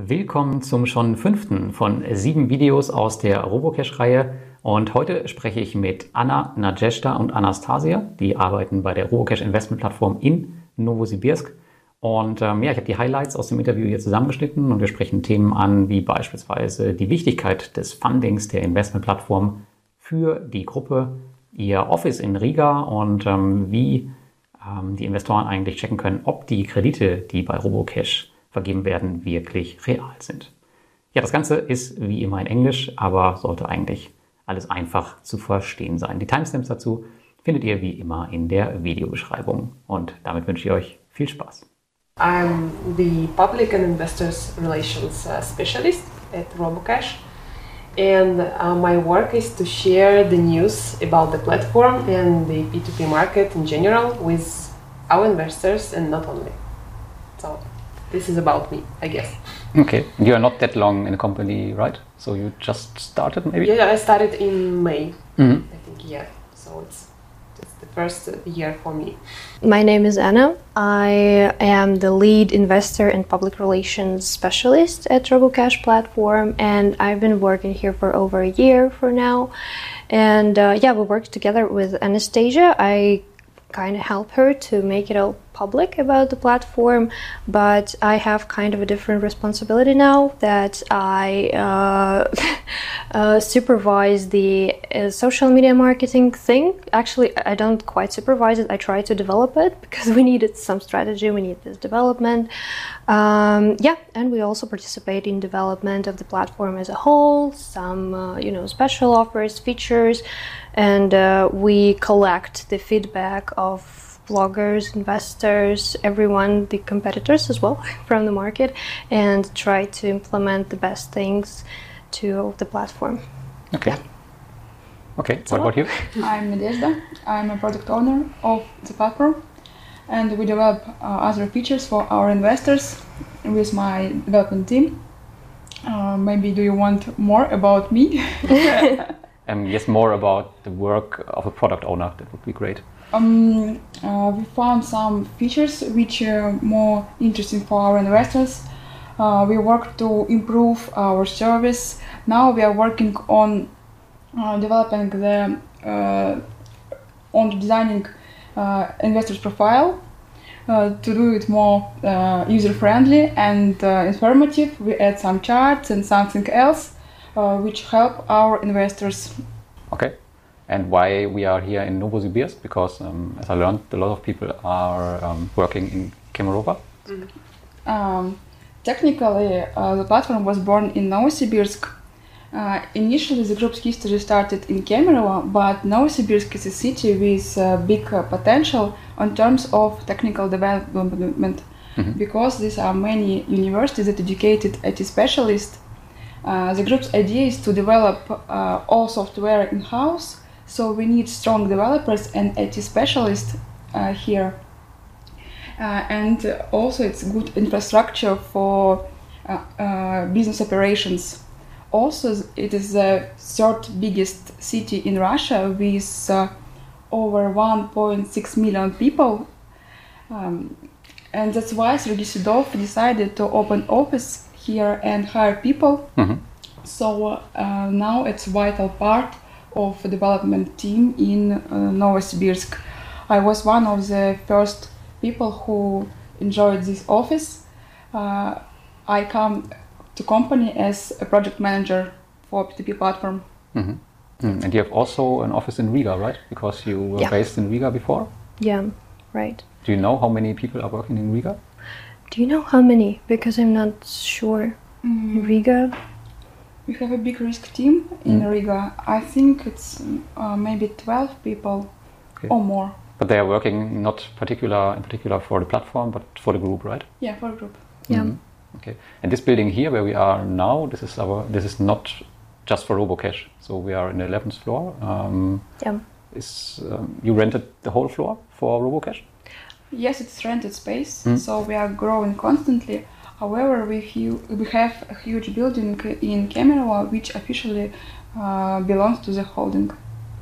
Willkommen zum schon fünften von sieben Videos aus der Robocash-Reihe. Und heute spreche ich mit Anna, Najeshta und Anastasia. Die arbeiten bei der Robocash Investment Plattform in Novosibirsk. Und ähm, ja, ich habe die Highlights aus dem Interview hier zusammengeschnitten und wir sprechen Themen an, wie beispielsweise die Wichtigkeit des Fundings der Investmentplattform für die Gruppe, ihr Office in Riga und ähm, wie ähm, die Investoren eigentlich checken können, ob die Kredite, die bei Robocash vergeben werden, wirklich real sind. Ja, das Ganze ist wie immer in Englisch, aber sollte eigentlich alles einfach zu verstehen sein. Die Timestamps dazu findet ihr wie immer in der Videobeschreibung. Und damit wünsche ich euch viel Spaß. I'm the Public and Investors Relations uh, Specialist at Robocash. And uh, my work is to share the news about the platform and the P2P market in general with our investors and not only. So this is about me, I guess. Okay, you are not that long in the company, right? So you just started, maybe? Yeah, I started in May. Mm-hmm. I think yeah. So it's it's the first year for me. My name is Anna. I am the lead investor and public relations specialist at RoboCash platform, and I've been working here for over a year for now. And uh, yeah, we worked together with Anastasia. I kind of help her to make it all public about the platform, but I have kind of a different responsibility now that I uh, uh, supervise the uh, social media marketing thing. Actually, I don't quite supervise it, I try to develop it because we needed some strategy, we need this development. Um, yeah, and we also participate in development of the platform as a whole, some uh, you know special offers, features and uh, we collect the feedback of bloggers, investors, everyone, the competitors as well from the market, and try to implement the best things to the platform. Okay. Yeah. Okay, what about you? I'm Nadezhda. I'm a product owner of the platform, and we develop uh, other features for our investors with my development team. Uh, maybe do you want more about me? um, yes, more about the work of a product owner. That would be great. Um, uh, we found some features which are more interesting for our investors. Uh, we work to improve our service. Now we are working on uh, developing the uh, on designing uh, investors profile uh, to do it more user friendly and informative. We add some charts and something else which help our investors. Okay. And why we are here in Novosibirsk? Because, um, as I learned, a lot of people are um, working in Kemerovo. Mm. Um, technically, uh, the platform was born in Novosibirsk. Uh, initially, the group's history started in Kemerovo, but Novosibirsk is a city with uh, big uh, potential in terms of technical development mm-hmm. because there are many universities that educated IT specialists uh, the group's idea is to develop uh, all software in house, so we need strong developers and IT specialists uh, here. Uh, and also, it's good infrastructure for uh, business operations. Also, it is the third biggest city in Russia with over 1.6 million people. Um, and that's why Sergei Sedov decided to open office here and hire people. Mm-hmm. So uh, now it's vital part of development team in uh, Novosibirsk. I was one of the first people who enjoyed this office. Uh, I come to company as a project manager for P2P platform. Mm-hmm. Mm. And you have also an office in Riga, right? Because you were yeah. based in Riga before. Yeah, right. Do you know how many people are working in Riga? Do you know how many? Because I'm not sure. Mm. Riga. We have a big risk team in mm. Riga. I think it's uh, maybe 12 people okay. or more. But they are working not particular in particular for the platform, but for the group, right? Yeah, for the group. Yeah. Mm. Okay. And this building here, where we are now, this is our. This is not just for RoboCash. So we are in the 11th floor. Um, yeah. Is um, you rented the whole floor for RoboCash? Yes, it's rented space, mm. so we are growing constantly. However, we, we have a huge building in Kemerovo which officially uh, belongs to the holding.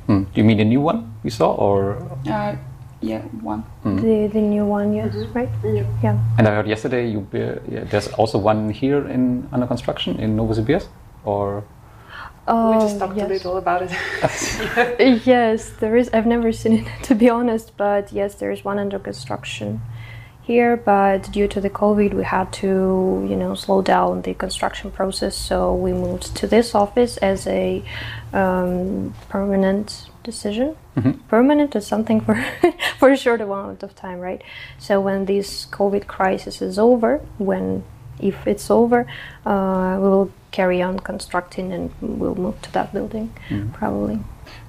Mm. Do you mean a new one we saw, or? Uh, Yeah, one. The the new one, yes, right? Yeah. Yeah. And I heard yesterday you be- yeah, there's also one here in under construction in Novosibirsk, or we just Oh, talked a yes. little about it. Yes, there is. I've never seen it to be honest, but yes, there is one under construction here. But due to the COVID, we had to, you know, slow down the construction process. So we moved to this office as a um, permanent decision. Permanent is something for for a short amount of time, right? So when this COVID crisis is over, when if it's over, uh, we will carry on constructing and we'll move to that building probably.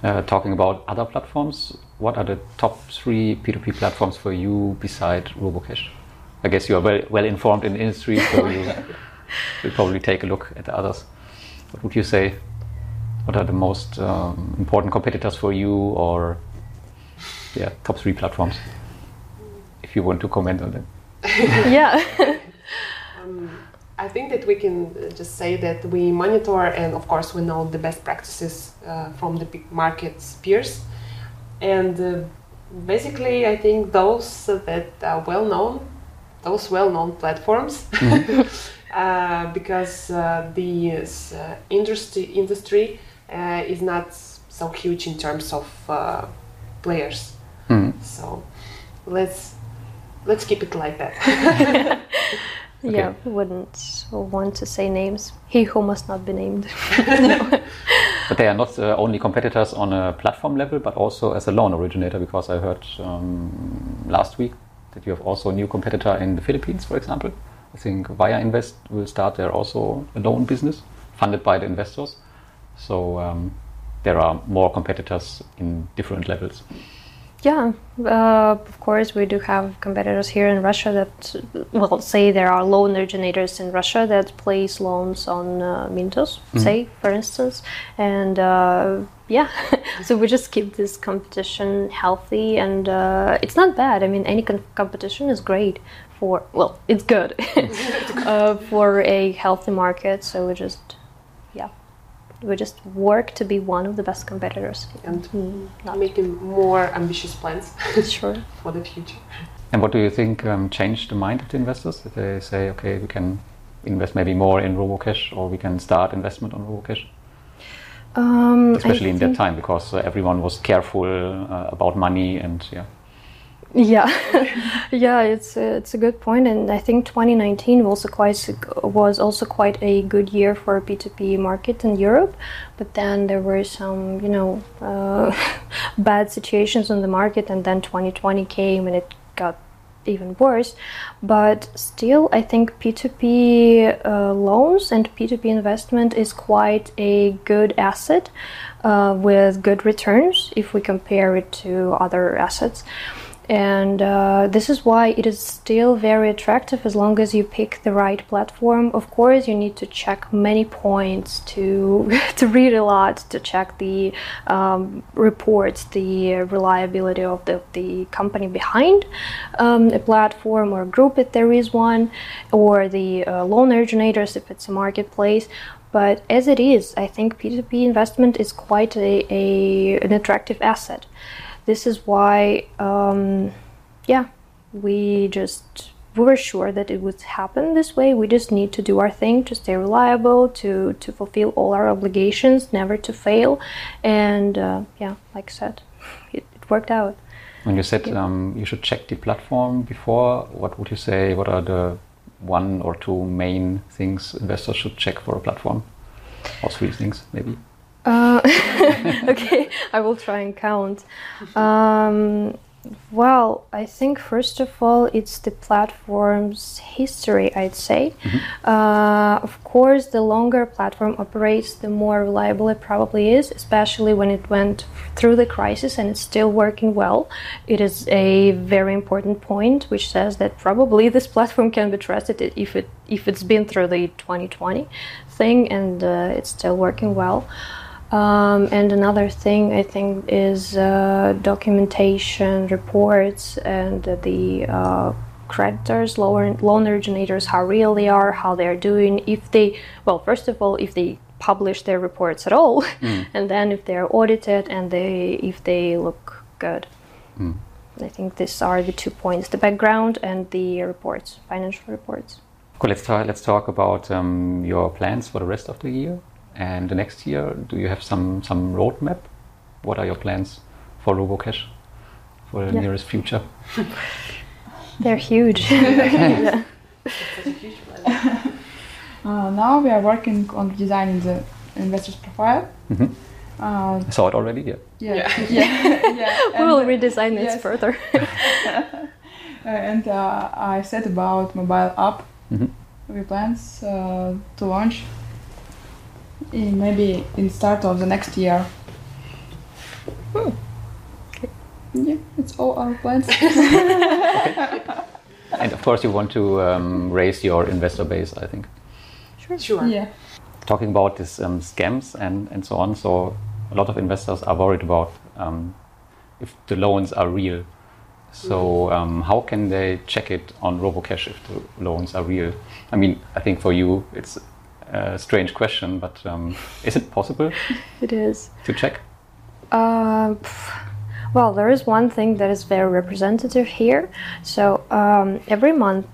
uh, talking about other platforms, what are the top three P2P platforms for you beside RoboCash? I guess you are well, well informed in the industry, so you will probably take a look at the others. What would you say? What are the most um, important competitors for you, or yeah, top three platforms? If you want to comment on them. yeah. I think that we can uh, just say that we monitor and, of course, we know the best practices uh, from the big markets peers. And uh, basically, I think those that are well known, those well known platforms, uh, because uh, the uh, industry, industry uh, is not so huge in terms of uh, players. Mhm. So let's let's keep it like that. Yeah, wouldn't want to say names. He who must not be named. But they are not uh, only competitors on a platform level, but also as a loan originator, because I heard um, last week that you have also a new competitor in the Philippines, for example. I think Via Invest will start there also a loan business funded by the investors. So um, there are more competitors in different levels. Yeah, uh, of course, we do have competitors here in Russia that, well, say there are loan originators in Russia that place loans on uh, Mintos, say, for instance. And uh, yeah, so we just keep this competition healthy and uh, it's not bad. I mean, any con- competition is great for, well, it's good uh, for a healthy market. So we just, yeah, we just work to be one of the best competitors. and Mm, not making more ambitious plans sure. for the future. And what do you think um, changed the mind of the investors? If they say, okay, we can invest maybe more in RoboCash or we can start investment on RoboCash? Um, I especially in that time because uh, everyone was careful uh, about money and yeah Yeah, yeah, it's a, it's a good point, and I think 2019 was also quite was also quite a good year for P2P market in Europe, but then there were some you know uh, bad situations on the market, and then 2020 came and it got even worse. But still, I think P2P uh, loans and P2P investment is quite a good asset uh, with good returns if we compare it to other assets. And uh, this is why it is still very attractive as long as you pick the right platform. Of course, you need to check many points to to read a lot, to check the um, reports, the reliability of the, the company behind um, a platform or group if there is one, or the uh, loan originators if it's a marketplace. But as it is, I think P2P investment is quite a, a an attractive asset this is why um, yeah we just we were sure that it would happen this way. We just need to do our thing to stay reliable to to fulfill all our obligations never to fail. And uh, yeah like i said it, it worked out. When you said um, you should check the platform before. What would you say what are the one or two main things investors should check for a platform? Or three things maybe Uh, okay, I will try and count. Um, well, I think first of all, it's the platform's history, I'd say. Uh, of course, the longer a platform operates, the more reliable it probably is, especially when it went through the crisis and it's still working well. It is a very important point, which says that probably this platform can be trusted if it if it's been through the 2020 thing and uh, it's still working well. Um, and another thing I think is uh, documentation, reports, and the uh, creditors, loan, loan originators, how real they are, how they are doing. If they, well, first of all, if they publish their reports at all, and then if they are audited and they if they look good. I think these are the two points: the background and the reports, financial reports. Cool. Let's talk. Let's talk about um, your plans for the rest of the year and the next year. Do you have some some roadmap? What are your plans for RoboCash for the Yeah. nearest future? They're huge. Yeah. Such a huge plan. Uh, now we are working on designing the investor's profile. Mhm. Uh, I saw it already. Yeah. yeah, Yeah. yeah, yeah. we will and, uh, redesign this yes. further. uh, and uh, I said about mobile app. Mhm. We plans uh, to launch in maybe in start of the next year. Hmm. Yeah, it's all our plans. And of course, you want to um, raise your investor base. I think. Sure. yeah. talking about these um, scams and, and so on. So a lot of investors are worried about um, if the loans are real. So um, how can they check it on RoboCash if the loans are real? I mean, I think for you it's a strange question, but um, is it possible it is. to check? Uh, well, there is one thing that is very representative here. So um, every month,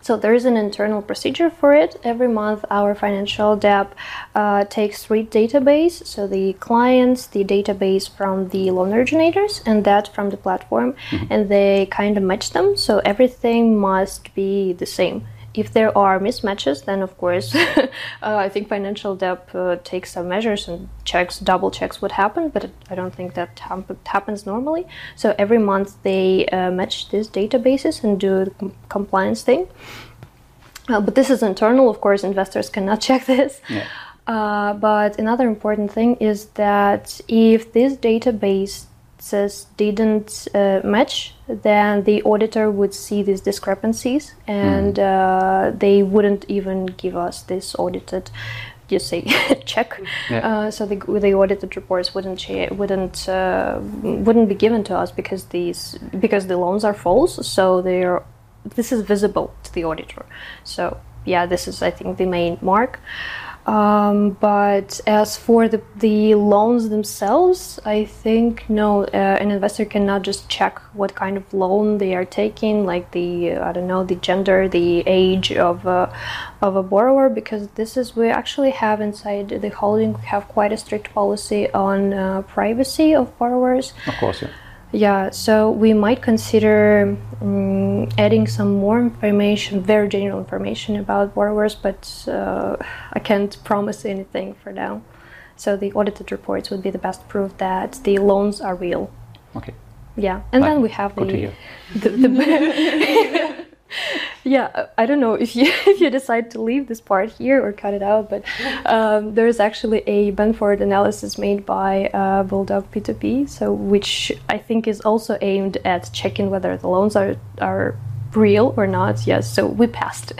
so there is an internal procedure for it. Every month, our financial debt uh, takes three database. So the clients, the database from the loan originators, and that from the platform, and they kind of match them. So everything must be the same. If there are mismatches, then of course, uh, I think financial debt uh, takes some measures and checks, double checks what happened, but I don't think that hap- happens normally. So every month they uh, match these databases and do the com- compliance thing. Uh, but this is internal, of course, investors cannot check this. Yeah. Uh, but another important thing is that if this database says didn't uh, match, then the auditor would see these discrepancies and uh, they wouldn't even give us this audited, just say check. Yeah. Uh, so the, the audited reports wouldn't wouldn't uh, wouldn't be given to us because these because the loans are false. So they're this is visible to the auditor. So yeah, this is I think the main mark. Um, but as for the, the loans themselves, I think no, uh, an investor cannot just check what kind of loan they are taking, like the I don't know the gender, the age of a, of a borrower, because this is we actually have inside the holding have quite a strict policy on uh, privacy of borrowers. Of course, yeah. Yeah, so we might consider um, adding some more information, very general information about borrowers, but uh, I can't promise anything for now. So the audited reports would be the best proof that the loans are real. Okay. Yeah, and then we have Good to the, hear. the, the yeah. I don't know if you if you decide to leave this part here or cut it out, but um, there is actually a Benford analysis made by uh, Bulldog P2P, so which I think is also aimed at checking whether the loans are are real or not. Yes, so we passed,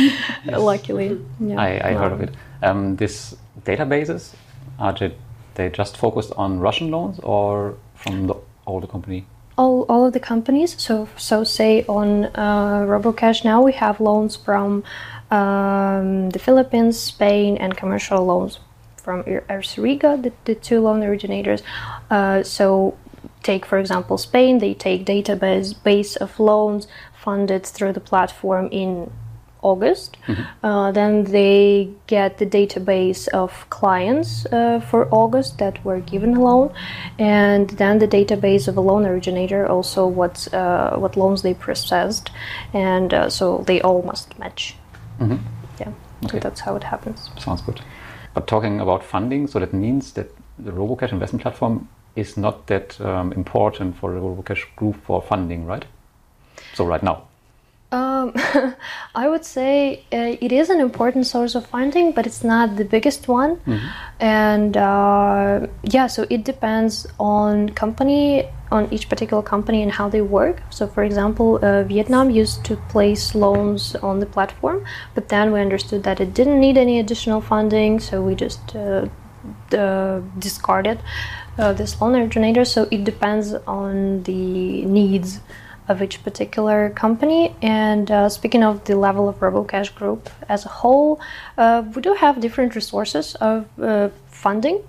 luckily. Yeah. I, I heard of it. Um, these databases are they, they just focused on Russian loans or from the older company? All, all of the companies. So so say on uh, RoboCash now we have loans from um, the Philippines, Spain, and commercial loans from Erceriga, the, the two loan originators. Uh, so take for example Spain, they take database base of loans funded through the platform in August. Uh, then they get the database of clients uh, for August that were given a loan, and then the database of a loan originator, also what uh, what loans they processed, and uh, so they all must match. Mhm. Yeah, Okay. so that's how it happens. Sounds good. But talking about funding, so that means that the RoboCash investment platform is not that um, important for the RoboCash group for funding, right? So right now. Um, I would say uh, it is an important source of funding, but it's not the biggest one. And uh, yeah, so it depends on company, on each particular company and how they work. So, for example, uh, Vietnam used to place loans on the platform, but then we understood that it didn't need any additional funding, so we just uh, uh, discarded uh, this loan originator. So it depends on the needs of each particular company. And uh, speaking of the level of RoboCash Group as a whole, uh, we do have different resources of uh, funding.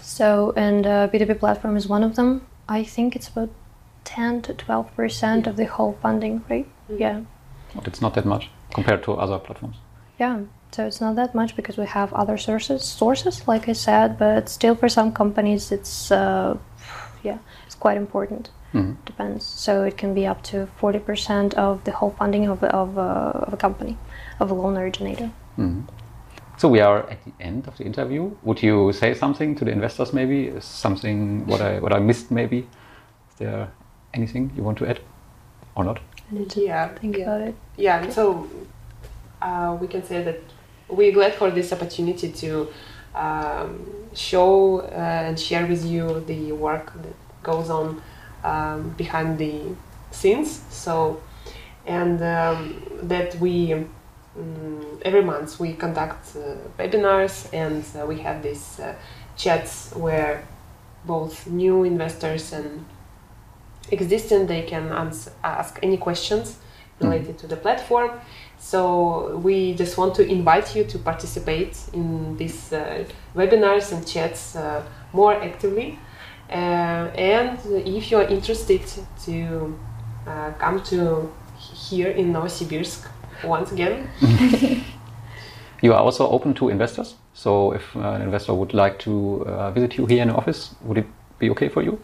So, and uh, P2P platform is one of them. I think it's about 10 to 12 percent of the whole funding, right? Yeah. But it's not that much compared to other platforms. Yeah, so it's not that much because we have other sources, sources, like I said, but still for some companies, it's uh, yeah, it's quite important. Depends. So it can be up to forty percent of the whole funding of of, uh, of a company, of a loan originator. So we are at the end of the interview. Would you say something to the investors? Maybe Is something what I what I missed. Maybe is there anything you want to add or not? I need to Yeah, think yeah. about it. Yeah, and so uh, we can say that we're glad for this opportunity to um, show uh, and share with you the work that goes on um, behind the scenes. So, and um, that we um, every month we conduct uh, webinars and uh, we have these uh, chats where both new investors and existing they can ans- ask any questions related to the platform. So we just want to invite you to participate in these uh, webinars and chats uh, more actively. Uh, and if you are interested to uh, come to here in Novosibirsk once again, You are also open to investors. So if uh, an investor would like to uh, visit you here in the office, would it be okay for you?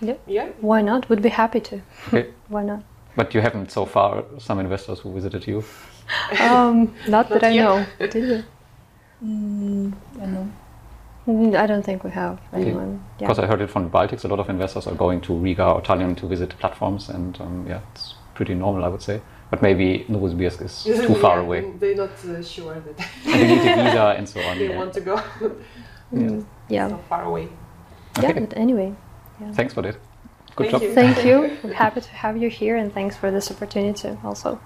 yeah, Yeah. Why not? Would be happy to. Okay. Why not? But you haven't so far some investors who visited you. Um, not that Not I yet. know. Did we? Mm, I know. Mm, I don't think we have anyone. Yeah. Because I heard it from the Baltics, a lot of investors are going to Riga or Tallinn to visit platforms, and um, yeah, it's pretty normal, I would say. But maybe Novosibirsk is too far Yeah, away. They're not uh, sure that and you need a visa and so on. they yeah. want to go Mm, yeah. so far away. Yeah. But anyway, Thanks for that. Good Thank job. you. thank you. I'm happy to have you here, and thanks for this opportunity also.